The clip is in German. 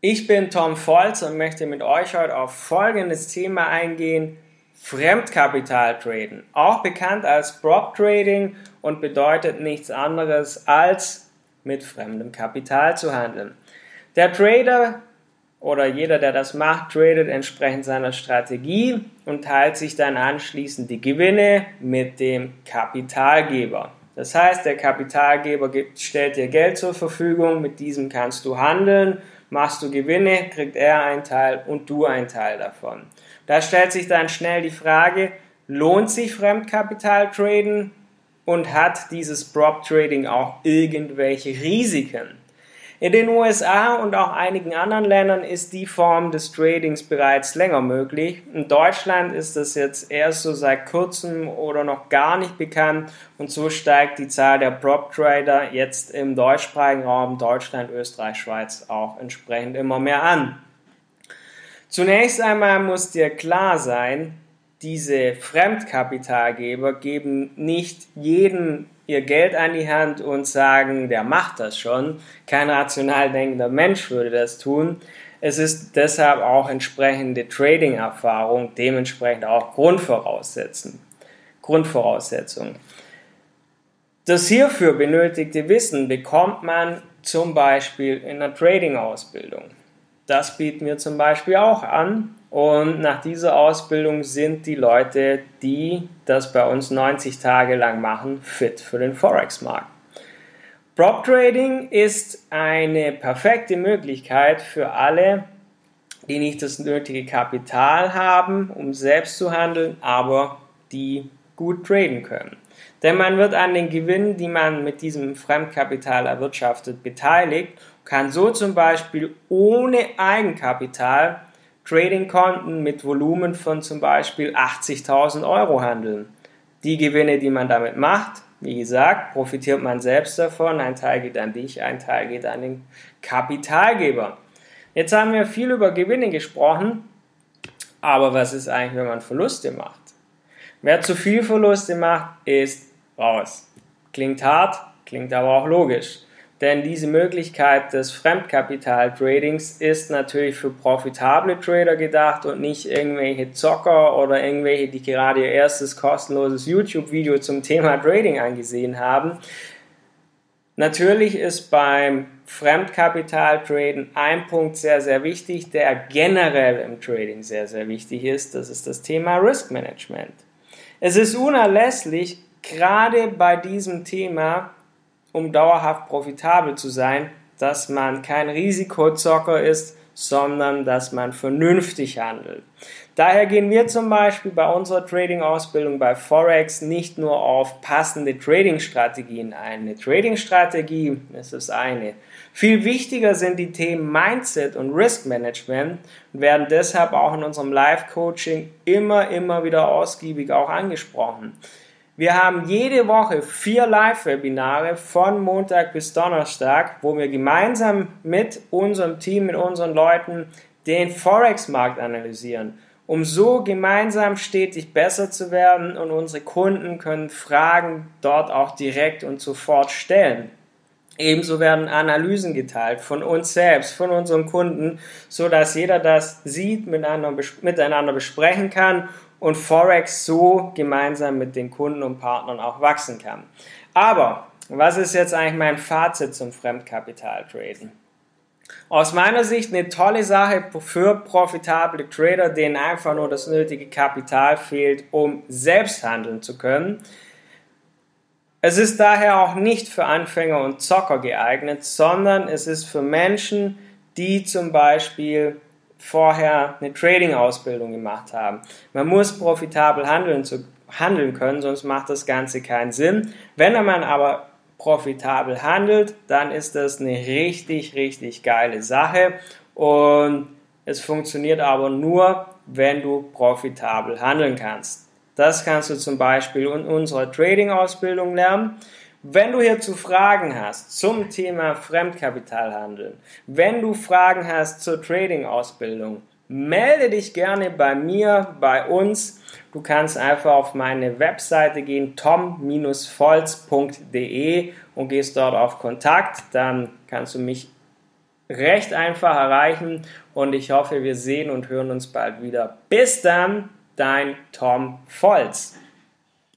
Ich bin Tom Volz und möchte mit euch heute auf folgendes Thema eingehen. Fremdkapital-Traden, auch bekannt als Prop Trading und bedeutet nichts anderes als mit fremdem Kapital zu handeln. Der Trader oder jeder, der das macht, tradet entsprechend seiner Strategie und teilt sich dann anschließend die Gewinne mit dem Kapitalgeber. Das heißt, der Kapitalgeber gibt, stellt dir Geld zur Verfügung, mit diesem kannst du handeln, machst du Gewinne, kriegt er einen Teil und du einen Teil davon. Da stellt sich dann schnell die Frage, lohnt sich Fremdkapital traden und hat dieses Prop Trading auch irgendwelche Risiken? In den USA und auch einigen anderen Ländern ist die Form des Tradings bereits länger möglich. In Deutschland ist das jetzt erst so seit kurzem oder noch gar nicht bekannt und so steigt die Zahl der Prop Trader jetzt im deutschsprachigen Raum Deutschland, Österreich, Schweiz auch entsprechend immer mehr an. Zunächst einmal muss dir klar sein, diese Fremdkapitalgeber geben nicht jeden ihr Geld an die Hand und sagen, der macht das schon. Kein rational denkender Mensch würde das tun. Es ist deshalb auch entsprechende Trading-Erfahrung, dementsprechend auch Grundvoraussetzung. Grundvoraussetzung. Das hierfür benötigte Wissen bekommt man zum Beispiel in der Trading-Ausbildung. Das bieten wir zum Beispiel auch an und nach dieser Ausbildung sind die Leute, die das bei uns 90 Tage lang machen, fit für den Forex-Markt. Prop Trading ist eine perfekte Möglichkeit für alle, die nicht das nötige Kapital haben, um selbst zu handeln, aber die gut traden können. Denn man wird an den Gewinnen, die man mit diesem Fremdkapital erwirtschaftet, beteiligt, kann so zum Beispiel ohne Eigenkapital Trading-Konten mit Volumen von zum Beispiel 80.000 Euro handeln. Die Gewinne, die man damit macht, wie gesagt, profitiert man selbst davon. Ein Teil geht an dich, ein Teil geht an den Kapitalgeber. Jetzt haben wir viel über Gewinne gesprochen, aber was ist eigentlich, wenn man Verluste macht? Wer zu viel Verluste macht, ist raus. Klingt hart, klingt aber auch logisch. Denn diese Möglichkeit des Fremdkapital-Tradings ist natürlich für profitable Trader gedacht und nicht irgendwelche Zocker oder irgendwelche, die gerade ihr erstes kostenloses YouTube-Video zum Thema Trading angesehen haben. Natürlich ist beim Fremdkapital-Traden ein Punkt sehr, sehr wichtig, der generell im Trading sehr, sehr wichtig ist. Das ist das Thema Risk Management. Es ist unerlässlich, gerade bei diesem Thema um dauerhaft profitabel zu sein, dass man kein Risikozocker ist, sondern dass man vernünftig handelt. Daher gehen wir zum Beispiel bei unserer Trading-Ausbildung bei Forex nicht nur auf passende Trading-Strategien ein. Eine Trading-Strategie ist das eine. Viel wichtiger sind die Themen Mindset und Risk Management und werden deshalb auch in unserem Live-Coaching immer, immer wieder ausgiebig auch angesprochen. Wir haben jede Woche vier Live-Webinare von Montag bis Donnerstag, wo wir gemeinsam mit unserem Team, mit unseren Leuten den Forex-Markt analysieren, um so gemeinsam stetig besser zu werden und unsere Kunden können Fragen dort auch direkt und sofort stellen. Ebenso werden Analysen geteilt von uns selbst, von unseren Kunden, so dass jeder das sieht, miteinander besprechen kann und Forex so gemeinsam mit den Kunden und Partnern auch wachsen kann. Aber was ist jetzt eigentlich mein Fazit zum Fremdkapital-Traden? Aus meiner Sicht eine tolle Sache für profitable Trader, denen einfach nur das nötige Kapital fehlt, um selbst handeln zu können. Es ist daher auch nicht für Anfänger und Zocker geeignet, sondern es ist für Menschen, die zum Beispiel vorher eine Trading-Ausbildung gemacht haben. Man muss profitabel handeln, zu, handeln können, sonst macht das Ganze keinen Sinn. Wenn man aber profitabel handelt, dann ist das eine richtig, richtig geile Sache und es funktioniert aber nur, wenn du profitabel handeln kannst. Das kannst du zum Beispiel in unserer Trading-Ausbildung lernen. Wenn du hierzu Fragen hast zum Thema Fremdkapitalhandeln, wenn du Fragen hast zur Trading-Ausbildung, melde dich gerne bei mir, bei uns. Du kannst einfach auf meine Webseite gehen, tom-volz.de und gehst dort auf Kontakt. Dann kannst du mich recht einfach erreichen und ich hoffe, wir sehen und hören uns bald wieder. Bis dann, dein Tom Volz.